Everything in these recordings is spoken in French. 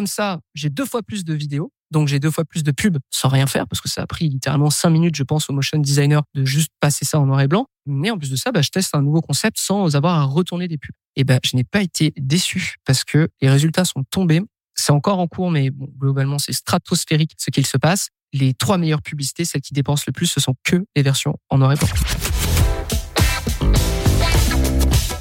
comme ça, j'ai deux fois plus de vidéos. Donc j'ai deux fois plus de pubs sans rien faire parce que ça a pris littéralement cinq minutes, je pense, au motion designer de juste passer ça en noir et blanc. Mais en plus de ça, bah, je teste un nouveau concept sans avoir à retourner des pubs. Et ben, je n'ai pas été déçu parce que les résultats sont tombés. C'est encore en cours, mais globalement, c'est stratosphérique ce qu'il se passe. Les trois meilleures publicités, celles qui dépensent le plus, ce sont que les versions en noir et blanc.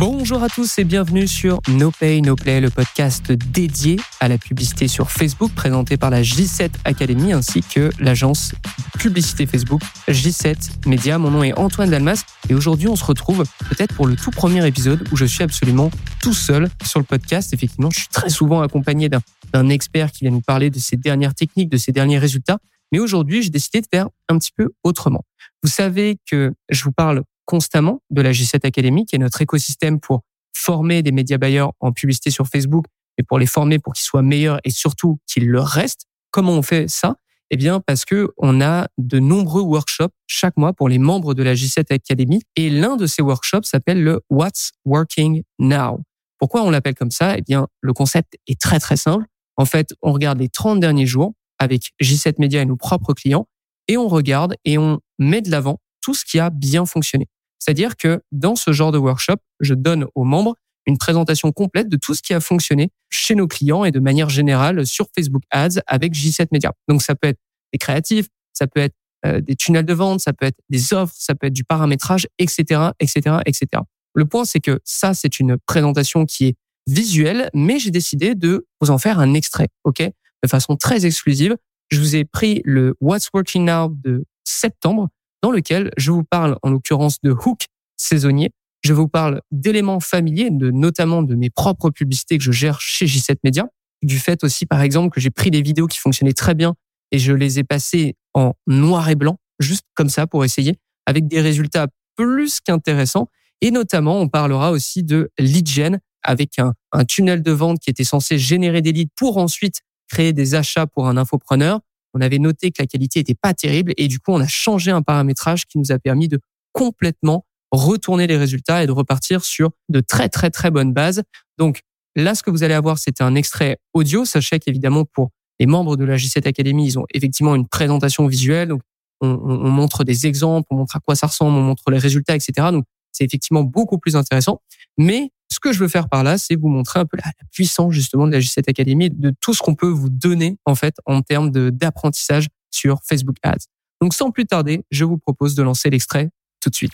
Bonjour à tous et bienvenue sur No Pay No Play, le podcast dédié à la publicité sur Facebook présenté par la J7 Academy ainsi que l'agence publicité Facebook J7 Media. Mon nom est Antoine Dalmas et aujourd'hui on se retrouve peut-être pour le tout premier épisode où je suis absolument tout seul sur le podcast. Effectivement, je suis très souvent accompagné d'un expert qui vient nous parler de ses dernières techniques, de ses derniers résultats. Mais aujourd'hui, j'ai décidé de faire un petit peu autrement. Vous savez que je vous parle constamment de la G7 Academy, qui est notre écosystème pour former des médias buyers en publicité sur Facebook, et pour les former pour qu'ils soient meilleurs et surtout qu'ils le restent. Comment on fait ça? Eh bien, parce que on a de nombreux workshops chaque mois pour les membres de la G7 Academy, et l'un de ces workshops s'appelle le What's Working Now. Pourquoi on l'appelle comme ça? Eh bien, le concept est très très simple. En fait, on regarde les 30 derniers jours avec J7 Media et nos propres clients, et on regarde et on met de l'avant tout ce qui a bien fonctionné. C'est-à-dire que dans ce genre de workshop, je donne aux membres une présentation complète de tout ce qui a fonctionné chez nos clients et de manière générale sur Facebook Ads avec J7 Media. Donc ça peut être des créatifs, ça peut être euh, des tunnels de vente, ça peut être des offres, ça peut être du paramétrage, etc., etc., etc. Le point, c'est que ça, c'est une présentation qui est visuelle, mais j'ai décidé de vous en faire un extrait, ok, de façon très exclusive. Je vous ai pris le What's Working Now de septembre dans lequel je vous parle en l'occurrence de hook saisonnier. Je vous parle d'éléments familiers, notamment de mes propres publicités que je gère chez J7 Media. Du fait aussi, par exemple, que j'ai pris des vidéos qui fonctionnaient très bien et je les ai passées en noir et blanc, juste comme ça pour essayer, avec des résultats plus qu'intéressants. Et notamment, on parlera aussi de lead gen avec un, un tunnel de vente qui était censé générer des leads pour ensuite créer des achats pour un infopreneur on avait noté que la qualité était pas terrible et du coup, on a changé un paramétrage qui nous a permis de complètement retourner les résultats et de repartir sur de très très très bonnes bases. Donc là, ce que vous allez avoir, c'est un extrait audio. Sachez qu'évidemment, pour les membres de la G7 Academy, ils ont effectivement une présentation visuelle. Donc on, on, montre des exemples, on montre à quoi ça ressemble, on montre les résultats, etc. Donc c'est effectivement beaucoup plus intéressant. Mais ce que je veux faire par là, c'est vous montrer un peu la, puissance justement de la G7 Academy, de tout ce qu'on peut vous donner en fait en termes d'apprentissage sur Facebook Ads. Donc sans plus tarder, je vous propose de lancer l'extrait tout de suite.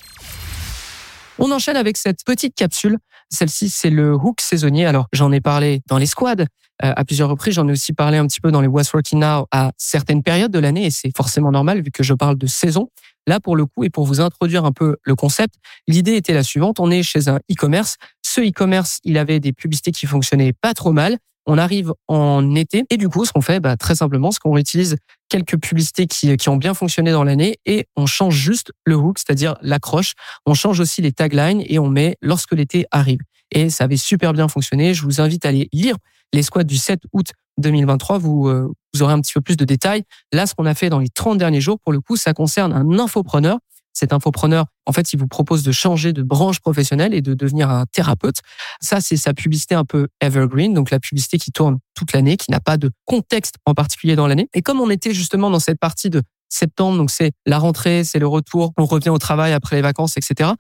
On enchaîne avec cette petite capsule. Celle-ci, c'est le hook saisonnier. Alors, j'en ai parlé dans les squads euh, à plusieurs reprises. J'en ai aussi parlé un petit peu dans les What's Working Now à certaines périodes de l'année et c'est forcément normal vu que je parle de saison. Là, pour le coup, et pour vous introduire un peu le concept, l'idée était la suivante. On est chez un e-commerce. Ce e-commerce, il avait des publicités qui fonctionnaient pas trop mal. On arrive en été et du coup, ce qu'on fait, bah, très simplement, c'est qu'on utilise quelques publicités qui, qui ont bien fonctionné dans l'année et on change juste le hook, c'est-à-dire l'accroche. On change aussi les taglines et on met lorsque l'été arrive. Et ça avait super bien fonctionné. Je vous invite à aller lire les squats du 7 août 2023, vous, euh, vous aurez un petit peu plus de détails. Là, ce qu'on a fait dans les 30 derniers jours, pour le coup, ça concerne un infopreneur. Cet infopreneur, en fait, il vous propose de changer de branche professionnelle et de devenir un thérapeute. Ça, c'est sa publicité un peu evergreen, donc la publicité qui tourne toute l'année, qui n'a pas de contexte en particulier dans l'année. Et comme on était justement dans cette partie de septembre, donc c'est la rentrée, c'est le retour, on revient au travail après les vacances, etc.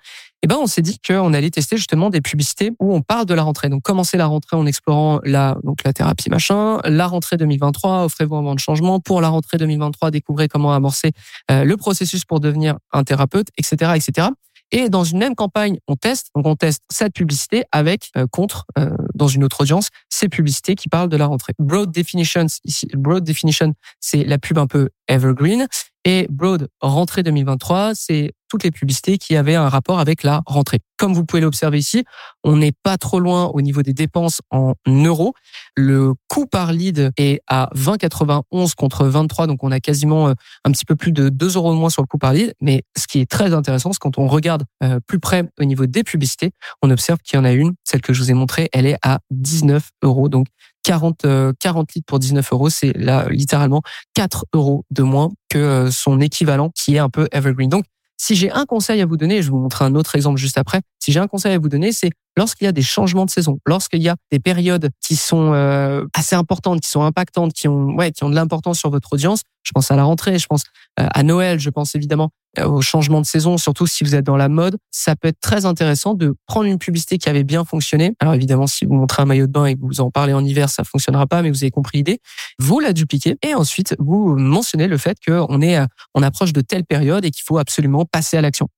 Eh ben, on s'est dit qu'on allait tester justement des publicités où on parle de la rentrée. Donc, commencer la rentrée en explorant la, donc la thérapie machin, la rentrée 2023, offrez-vous un moment de changement. Pour la rentrée 2023, découvrez comment amorcer euh, le processus pour devenir un thérapeute, etc., etc. Et dans une même campagne, on teste. On teste cette publicité avec euh, contre euh, dans une autre audience ces publicités qui parlent de la rentrée. Broad definitions ici. Broad definition, c'est la pub un peu evergreen. Et Broad rentrée 2023, c'est toutes les publicités qui avaient un rapport avec la rentrée. Comme vous pouvez l'observer ici, on n'est pas trop loin au niveau des dépenses en euros. Le coût par lead est à 20,91 contre 23, donc on a quasiment euh, un petit peu plus de 2 euros de moins sur le coût par lead. Mais ce qui est très intéressant, c'est quand on regarde euh, plus près au niveau des publicités, on observe qu'il y en a une, celle que je vous ai montrée, elle est à 19 euros. Donc 40, 40 litres pour 19 euros, c'est là littéralement 4 euros de moins que son équivalent qui est un peu evergreen. Donc si j'ai un conseil à vous donner, je vous montrer un autre exemple juste après. Si j'ai un conseil à vous donner, c'est lorsqu'il y a des changements de saison, lorsqu'il y a des périodes qui sont euh, assez importantes, qui sont impactantes, qui ont ouais, qui ont de l'importance sur votre audience. Je pense à la rentrée, je pense euh, à Noël, je pense évidemment euh, au changement de saison, surtout si vous êtes dans la mode. Ça peut être très intéressant de prendre une publicité qui avait bien fonctionné. Alors évidemment, si vous montrez un maillot de bain et que vous en parlez en hiver, ça fonctionnera pas, mais vous avez compris l'idée. Vous la dupliquez et ensuite vous mentionnez le fait qu'on est on approche de telle période et qu'il faut absolument passer à l'action.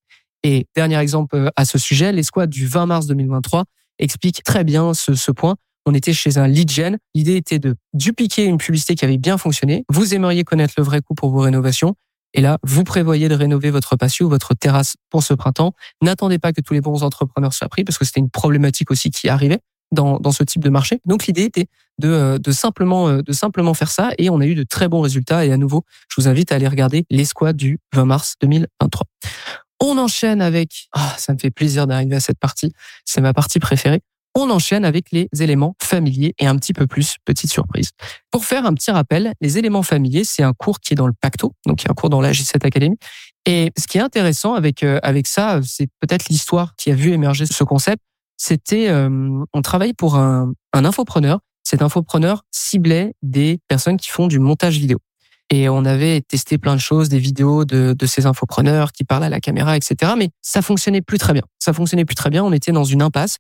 Et dernier exemple à ce sujet, l'escouade du 20 mars 2023 explique très bien ce, ce point on était chez un lead gen. L'idée était de dupliquer une publicité qui avait bien fonctionné. Vous aimeriez connaître le vrai coût pour vos rénovations. Et là, vous prévoyez de rénover votre patio ou votre terrasse pour ce printemps. N'attendez pas que tous les bons entrepreneurs soient pris parce que c'était une problématique aussi qui arrivait dans, dans ce type de marché. Donc l'idée était de, euh, de, simplement, euh, de simplement faire ça et on a eu de très bons résultats. Et à nouveau, je vous invite à aller regarder l'escouade du 20 mars 2023. On enchaîne avec, ah, ça me fait plaisir d'arriver à cette partie. C'est ma partie préférée on enchaîne avec les éléments familiers et un petit peu plus, petite surprise. Pour faire un petit rappel, les éléments familiers, c'est un cours qui est dans le Pacto, donc un cours dans la G7 Academy. Et ce qui est intéressant avec euh, avec ça, c'est peut-être l'histoire qui a vu émerger ce concept. C'était, euh, on travaille pour un, un infopreneur. Cet infopreneur ciblait des personnes qui font du montage vidéo. Et on avait testé plein de choses, des vidéos de, de ces infopreneurs qui parlent à la caméra, etc. Mais ça fonctionnait plus très bien. Ça fonctionnait plus très bien. On était dans une impasse.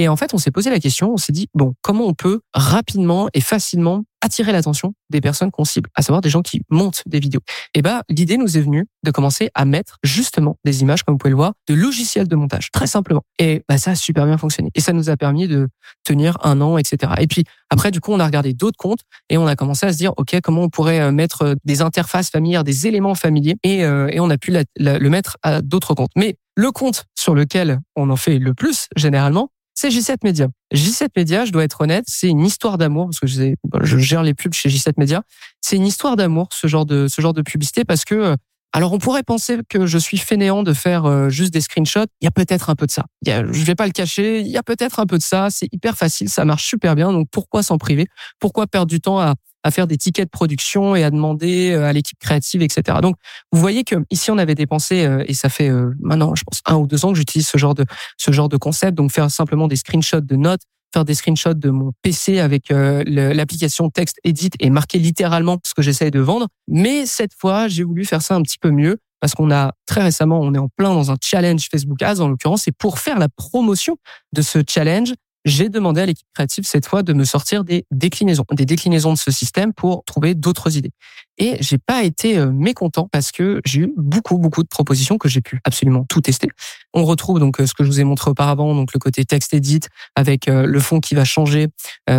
Et en fait, on s'est posé la question, on s'est dit, bon, comment on peut rapidement et facilement attirer l'attention des personnes qu'on cible, à savoir des gens qui montent des vidéos. Et bah, l'idée nous est venue de commencer à mettre justement des images, comme vous pouvez le voir, de logiciels de montage, très simplement. Et bah, ça a super bien fonctionné. Et ça nous a permis de tenir un an, etc. Et puis après, du coup, on a regardé d'autres comptes et on a commencé à se dire, ok, comment on pourrait euh, mettre euh, des interfaces familières, des éléments familiers, et, euh, et on a pu le mettre à d'autres comptes. Mais le compte sur lequel on en fait le plus généralement, c'est J7 Media. J7 Media, je dois être honnête, c'est une histoire d'amour parce que je, gère les pubs chez J7 Media. C'est une histoire d'amour ce genre de ce genre de publicité parce que euh, alors on pourrait penser que je suis fainéant de faire euh, juste des screenshots. Il y a peut-être un peu de ça. Y a, je vais pas le cacher. Il y a peut-être un peu de ça. C'est hyper facile, ça marche super bien. Donc pourquoi s'en priver? Pourquoi perdre du temps à à faire des tickets de production et à demander euh, à l'équipe créative, etc. Donc, vous voyez que ici on avait dépensé euh, et ça fait euh, maintenant, je pense, un ou deux ans que j'utilise ce genre de ce genre de concept. Donc, faire simplement des screenshots de notes, faire des screenshots de mon PC avec l'application Text Edit et marquer littéralement ce que j'essaye de vendre. Mais cette fois, j'ai voulu faire ça un petit peu mieux parce qu'on a très récemment, on est en plein dans un challenge Facebook Ads en l'occurrence, et pour faire la promotion de ce challenge, j'ai demandé à l'équipe créative cette fois de me sortir des déclinaisons, des déclinaisons de ce système pour trouver d'autres idées. Et j'ai pas été euh, mécontent parce que j'ai eu beaucoup beaucoup de propositions que j'ai pu absolument tout tester. On retrouve donc euh, ce que je vous ai montré auparavant, donc le côté texte edit avec euh, le fond qui va changer,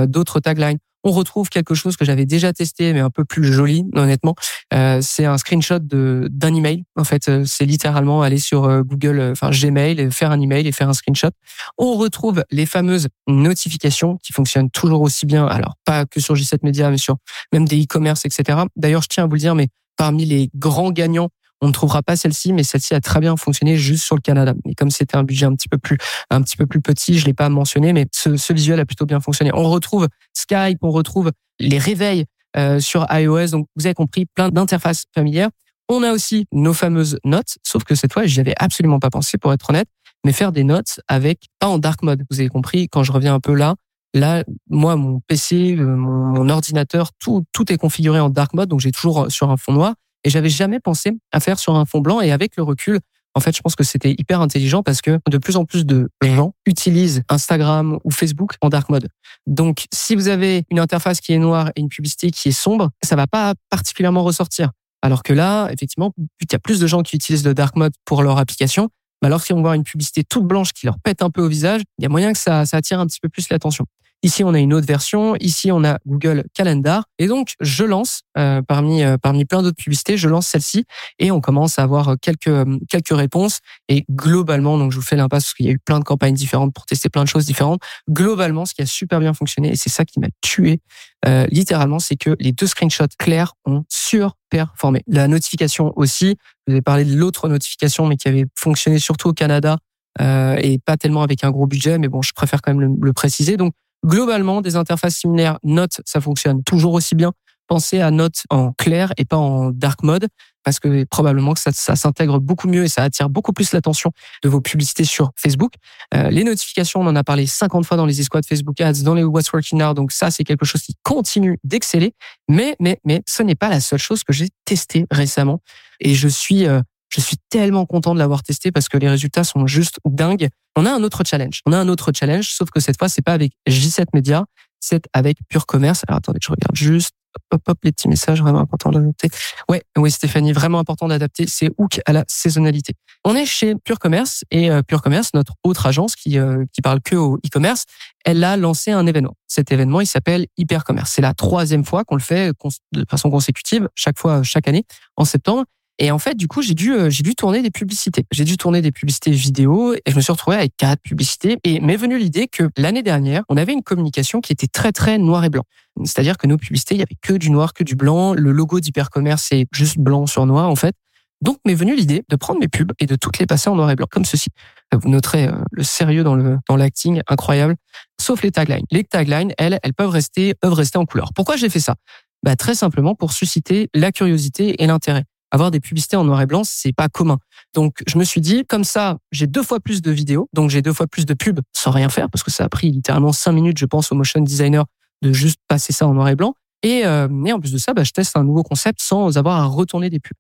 d'autres taglines on retrouve quelque chose que j'avais déjà testé, mais un peu plus joli, honnêtement. Euh, c'est un screenshot d'un email. En fait, euh, c'est littéralement aller sur euh, Google, enfin Gmail, faire un email et faire un screenshot. On retrouve les fameuses notifications qui fonctionnent toujours aussi bien. Alors pas que sur J7 Media, mais sur même des e-commerce, etc. D'ailleurs, je tiens à vous le dire, mais parmi les grands gagnants on ne trouvera pas celle-ci, mais celle-ci a très bien fonctionné juste sur le Canada. Et comme c'était un budget un petit peu plus, un petit peu plus petit, je l'ai pas mentionné, mais ce, ce, visuel a plutôt bien fonctionné. On retrouve Skype, on retrouve les réveils euh, sur iOS. Donc, vous avez compris, plein d'interfaces familières. On a aussi nos fameuses notes, sauf que cette fois, j'y avais absolument pas pensé, pour être honnête, mais faire des notes avec, pas en dark mode. Vous avez compris, quand je reviens un peu là, Là, moi, mon PC, euh, mon, mon, ordinateur, tout, tout est configuré en dark mode, donc j'ai toujours sur un fond noir. Et j'avais jamais pensé à faire sur un fond blanc. Et avec le recul, en fait, je pense que c'était hyper intelligent parce que de plus en plus de gens utilisent Instagram ou Facebook en dark mode. Donc, si vous avez une interface qui est noire et une publicité qui est sombre, ça va pas particulièrement ressortir. Alors que là, effectivement, il y a plus de gens qui utilisent le dark mode pour leur application, mais alors qu'ils vont voir une publicité toute blanche qui leur pète un peu au visage, il y a moyen que ça attire un petit peu plus l'attention. Ici, on a une autre version. Ici, on a Google Calendar. Et donc, je lance euh, parmi euh, parmi plein d'autres publicités, je lance celle-ci et on commence à avoir quelques quelques réponses. Et globalement, donc je vous fais l'impasse parce qu'il y a eu plein de campagnes différentes pour tester plein de choses différentes. Globalement, ce qui a super bien fonctionné et c'est ça qui m'a tué euh, littéralement, c'est que les deux screenshots clairs ont surperformé. La notification aussi. Vous avez parlé de l'autre notification, mais qui avait fonctionné surtout au Canada. Euh, et pas tellement avec un gros budget, mais bon, je préfère quand même le, le préciser. Donc, Globalement, des interfaces similaires, Note, ça fonctionne toujours aussi bien. Pensez à Note en clair et pas en dark mode parce que probablement que ça, s'intègre beaucoup mieux et ça attire beaucoup plus l'attention de vos publicités sur Facebook. Euh, les notifications, on en a parlé 50 fois dans les escouades Facebook Ads, dans les What's Working Now, donc ça c'est quelque chose qui continue d'exceller. Mais mais mais ce n'est pas la seule chose que j'ai testé récemment et je suis euh, je suis tellement content de l'avoir testé parce que les résultats sont juste dingues. On a un autre challenge. On a un autre challenge, sauf que cette fois, c'est pas avec J7 Media, c'est avec Pure Commerce. Alors attendez, je regarde juste. Hop, hop, les petits messages vraiment importants d'adapter. Ouais, oui, Stéphanie, vraiment important d'adapter. C'est hook à la saisonnalité. On est chez Pure Commerce et euh, Pure Commerce, notre autre agence qui euh, qui parle que au e-commerce, elle a lancé un événement. Cet événement, il s'appelle Hyper Commerce. C'est la troisième fois qu'on le fait de façon consécutive, chaque fois, chaque année, en septembre. Et en fait, du coup, j'ai dû, euh, j'ai dû tourner des publicités. J'ai dû tourner des publicités vidéo et je me suis retrouvé avec quatre publicités. Et m'est venue l'idée que l'année dernière, on avait une communication qui était très, très noir et blanc. C'est-à-dire que nos publicités, il y avait que du noir, que du blanc. Le logo d'hypercommerce, c'est juste blanc sur noir, en fait. Donc, m'est venue l'idée de prendre mes pubs et de toutes les passer en noir et blanc, comme ceci. Vous noterez euh, le sérieux dans le, dans l'acting, incroyable. Sauf les taglines. Les taglines, elles, elles peuvent rester, peuvent rester en couleur. Pourquoi j'ai fait ça? Bah, très simplement pour susciter la curiosité et l'intérêt avoir des publicités en noir et blanc, c'est pas commun. Donc, je me suis dit, comme ça, j'ai deux fois plus de vidéos, donc j'ai deux fois plus de pubs sans rien faire, parce que ça a pris littéralement cinq minutes, je pense, au motion designer de juste passer ça en noir et blanc. Et, euh, et en plus de ça, bah, je teste un nouveau concept sans avoir à retourner des pubs.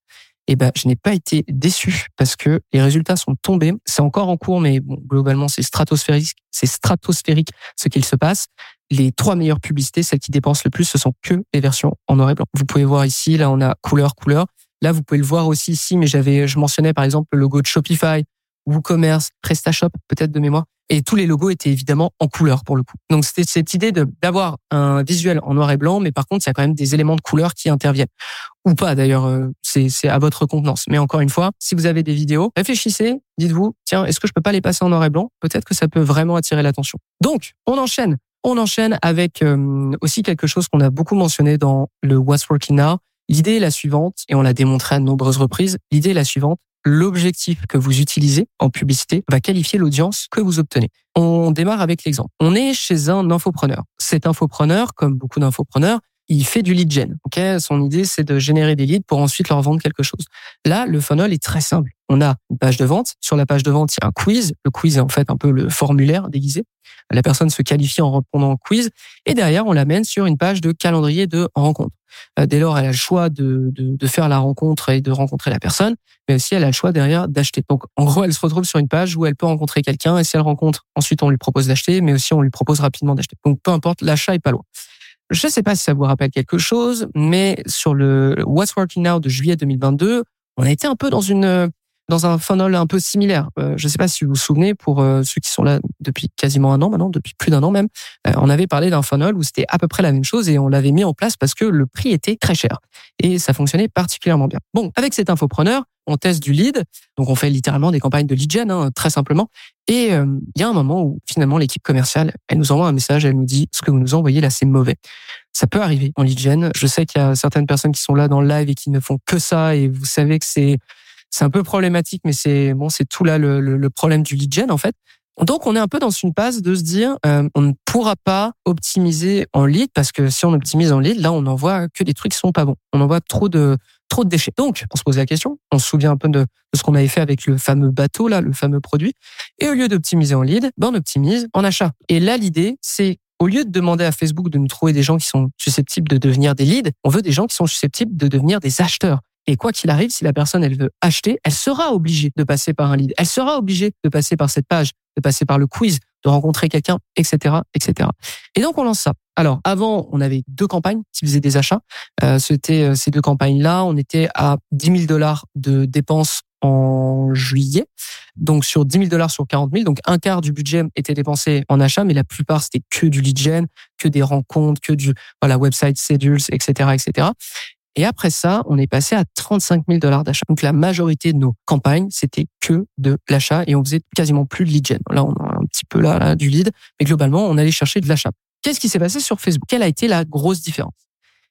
Et ben, je n'ai pas été déçu parce que les résultats sont tombés. C'est encore en cours, mais bon, globalement, c'est stratosphérique. C'est stratosphérique ce qu'il se passe. Les trois meilleures publicités, celles qui dépensent le plus, ce sont que les versions en noir et blanc. Vous pouvez voir ici, là, on a couleur, couleur. Là, vous pouvez le voir aussi ici, mais j'avais, je mentionnais par exemple le logo de Shopify, WooCommerce, PrestaShop, peut-être de mémoire. Et tous les logos étaient évidemment en couleur pour le coup. Donc c'était cette idée d'avoir un visuel en noir et blanc, mais par contre, il y a quand même des éléments de couleur qui interviennent. Ou pas d'ailleurs, euh, c'est à votre contenance. Mais encore une fois, si vous avez des vidéos, réfléchissez, dites-vous, tiens, est-ce que je peux pas les passer en noir et blanc? Peut-être que ça peut vraiment attirer l'attention. Donc, on enchaîne. On enchaîne avec euh, aussi quelque chose qu'on a beaucoup mentionné dans le What's Working Now, L'idée est la suivante, et on l'a démontré à de nombreuses reprises, l'idée est la suivante, l'objectif que vous utilisez en publicité va qualifier l'audience que vous obtenez. On démarre avec l'exemple. On est chez un infopreneur. Cet infopreneur, comme beaucoup d'infopreneurs, il fait du lead gen. Son idée c'est de générer des leads pour ensuite leur vendre quelque chose. Là, le funnel est très simple. On a une page de vente. Sur la page de vente, il y a un quiz. Le quiz est en fait un peu le formulaire déguisé. La personne se qualifie en répondant au quiz et derrière on l'amène sur une page de calendrier de rencontre. Euh, dès lors, elle a le choix de, de, de, faire la rencontre et de rencontrer la personne, mais aussi elle a le choix derrière d'acheter. Donc, en gros, elle se retrouve sur une page où elle peut rencontrer quelqu'un et si elle rencontre, ensuite on lui propose d'acheter, mais aussi on lui propose rapidement d'acheter. Donc, peu importe, l'achat est pas loin. Je ne sais pas si ça vous rappelle quelque chose, mais sur le What's Working Now de juillet 2022, on a été un peu dans une dans un funnel un peu similaire. Euh, je ne sais pas si vous vous souvenez, pour euh, ceux qui sont là depuis quasiment un an maintenant, depuis plus d'un an même, euh, on avait parlé d'un funnel où c'était à peu près la même chose et on l'avait mis en place parce que le prix était très cher et ça fonctionnait particulièrement bien. Bon, avec cet infopreneur, on teste du lead, donc on fait littéralement des campagnes de lead gen, hein, très simplement. Et il y a un moment où finalement l'équipe commerciale, elle nous envoie un message, elle nous dit ce que vous nous envoyez là, c'est mauvais. Ça peut arriver en lead gen. Je sais qu'il y a certaines personnes qui sont là dans le live et qui ne font que ça, et vous savez que c'est c'est un peu problématique, mais c'est bon, c'est tout là le, le, problème du lead gen en fait. Donc on est un peu dans une phase de se dire euh, on ne pourra pas optimiser en lead parce que si on optimise en lead, là on envoie que des trucs qui sont pas bons. On envoie trop de trop de déchets. Donc on se pose la question, on se souvient un peu de, de ce qu'on avait fait avec le fameux bateau là, le fameux produit. Et au lieu d'optimiser en lead, ben on optimise en achat. Et là l'idée c'est au lieu de demander à Facebook de nous trouver des gens qui sont susceptibles de devenir des leads, on veut des gens qui sont susceptibles de devenir des acheteurs. Et quoi qu'il arrive, si la personne elle veut acheter, elle sera obligée de passer par un lead. Elle sera obligée de passer par cette page, de passer par le quiz, de rencontrer quelqu'un, etc., etc. Et donc on lance ça. Alors avant, on avait deux campagnes qui faisaient des achats. Euh, C'était euh, ces deux campagnes-là. On était à 10 000 dollars de dépenses en juillet. Donc sur 10 000 dollars sur 40 000, donc un quart du budget était dépensé en achat, mais la plupart c'était que du lead gen, que des rencontres, que du voilà website schedules, etc., etc. Et après ça, on est passé à 35 000 dollars d'achat. Donc la majorité de nos campagnes, c'était que de l'achat et on faisait quasiment plus de lead gen. Là, on a un petit peu là, du lead, mais globalement, on allait chercher de l'achat. Qu'est-ce qui s'est passé sur Facebook? Quelle a été la grosse différence?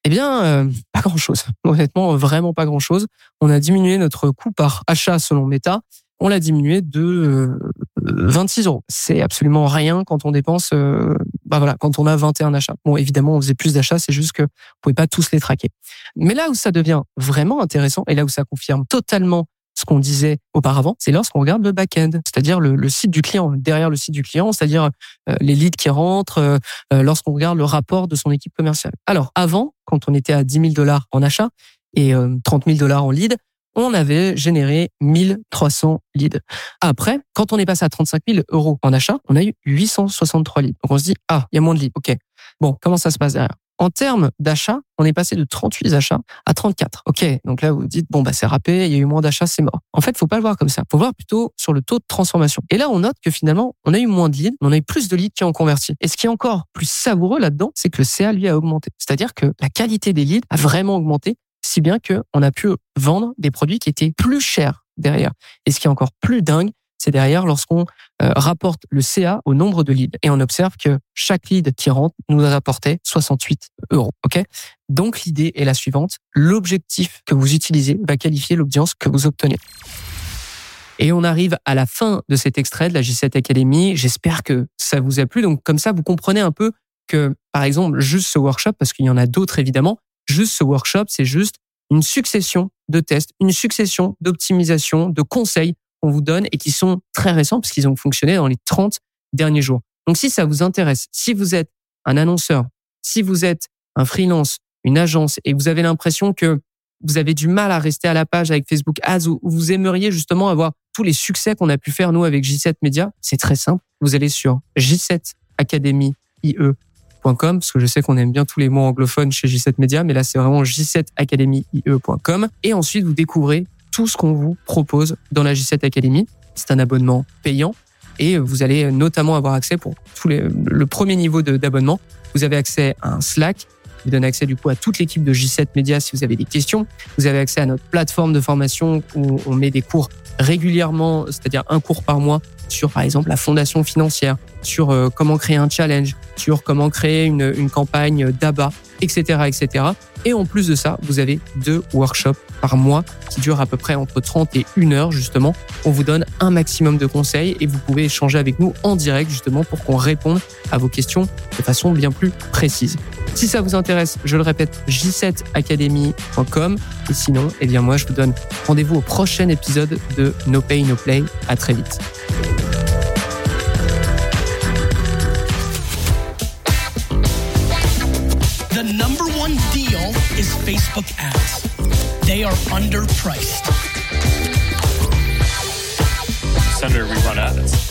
Eh bien, euh, pas grand-chose. Honnêtement, vraiment pas grand-chose. On a diminué notre coût par achat selon Meta. On l'a diminué de 26 euros. C'est absolument rien quand on dépense, euh, bah voilà, quand on a 21 achats. Bon, évidemment, on faisait plus d'achats, c'est juste que vous pouvez pas tous les traquer. Mais là où ça devient vraiment intéressant et là où ça confirme totalement ce qu'on disait auparavant, c'est lorsqu'on regarde le back-end, c'est-à-dire le, site du client, derrière le site du client, c'est-à-dire euh, les leads qui rentrent, euh, euh, lorsqu'on regarde le rapport de son équipe commerciale. Alors, avant, quand on était à 10 000 dollars en achat et 30 000 dollars en lead, on avait généré 1300 leads. Après, quand on est passé à 35 000 euros en achat, on a eu 863 leads. Donc on se dit, ah, il y a moins de leads. OK. Bon, comment ça se passe derrière? En termes d'achat, on est passé de 38 achats à 34. Ok, donc là vous dites bon bah c'est râpé, il y a eu moins d'achats, c'est mort. En fait, faut pas le voir comme ça. Faut voir plutôt sur le taux de transformation. Et là, on note que finalement, on a eu moins de leads, mais on a eu plus de leads qui ont converti. Et ce qui est encore plus savoureux là-dedans, c'est que le CA lui a augmenté. C'est-à-dire que la qualité des leads a vraiment augmenté, si bien que on a pu vendre des produits qui étaient plus chers derrière. Et ce qui est encore plus dingue, c'est derrière lorsqu'on euh, rapporte le CA au nombre de leads et on observe que chaque lead qui rentre nous a rapporté 68 euros. Ok? Donc l'idée est la suivante l'objectif que vous utilisez va qualifier l'audience que vous obtenez. Et on arrive à la fin de cet extrait de la J7 Academy. J'espère que ça vous a plu. Donc comme ça, vous comprenez un peu que, par exemple, juste ce workshop, parce qu'il y en a d'autres évidemment, juste ce workshop, c'est juste une succession de tests, une succession d'optimisation, de conseils qu'on vous donne et qui sont très récents parce qu'ils ont fonctionné dans les 30 derniers jours. Donc si ça vous intéresse, si vous êtes un annonceur, si vous êtes un freelance, une agence et vous avez l'impression que vous avez du mal à rester à la page avec Facebook Ads ou vous aimeriez justement avoir tous les succès qu'on a pu faire nous avec J7 Media, c'est très simple. Vous allez sur j7academyie.com parce que je sais qu'on aime bien tous les mots anglophones chez J7 Media, mais là c'est vraiment j7academyie.com et ensuite vous découvrez tout ce qu'on vous propose dans la J7 Academy. C'est un abonnement payant et vous allez notamment avoir accès pour tous les, le premier niveau d'abonnement. Vous avez accès à un Slack, vous donne accès du coup à toute l'équipe de J7 Media si vous avez des questions. Vous avez accès à notre plateforme de formation où on met des cours régulièrement, c'est-à-dire un cours par mois sur par exemple la fondation financière, sur euh, comment créer un challenge, sur comment créer une, une campagne d'ABA, etc., etc. Et en plus de ça, vous avez deux workshops par mois qui durent à peu près entre 30 et 1 heure justement. On vous donne un maximum de conseils et vous pouvez échanger avec nous en direct justement pour qu'on réponde à vos questions de façon bien plus précise. Si ça vous intéresse, je le répète, j7academy.com. Et sinon, eh bien moi, je vous donne rendez-vous au prochain épisode de No Pay, No Play. À très vite. Facebook ads. They are underpriced. Senator, we run ads.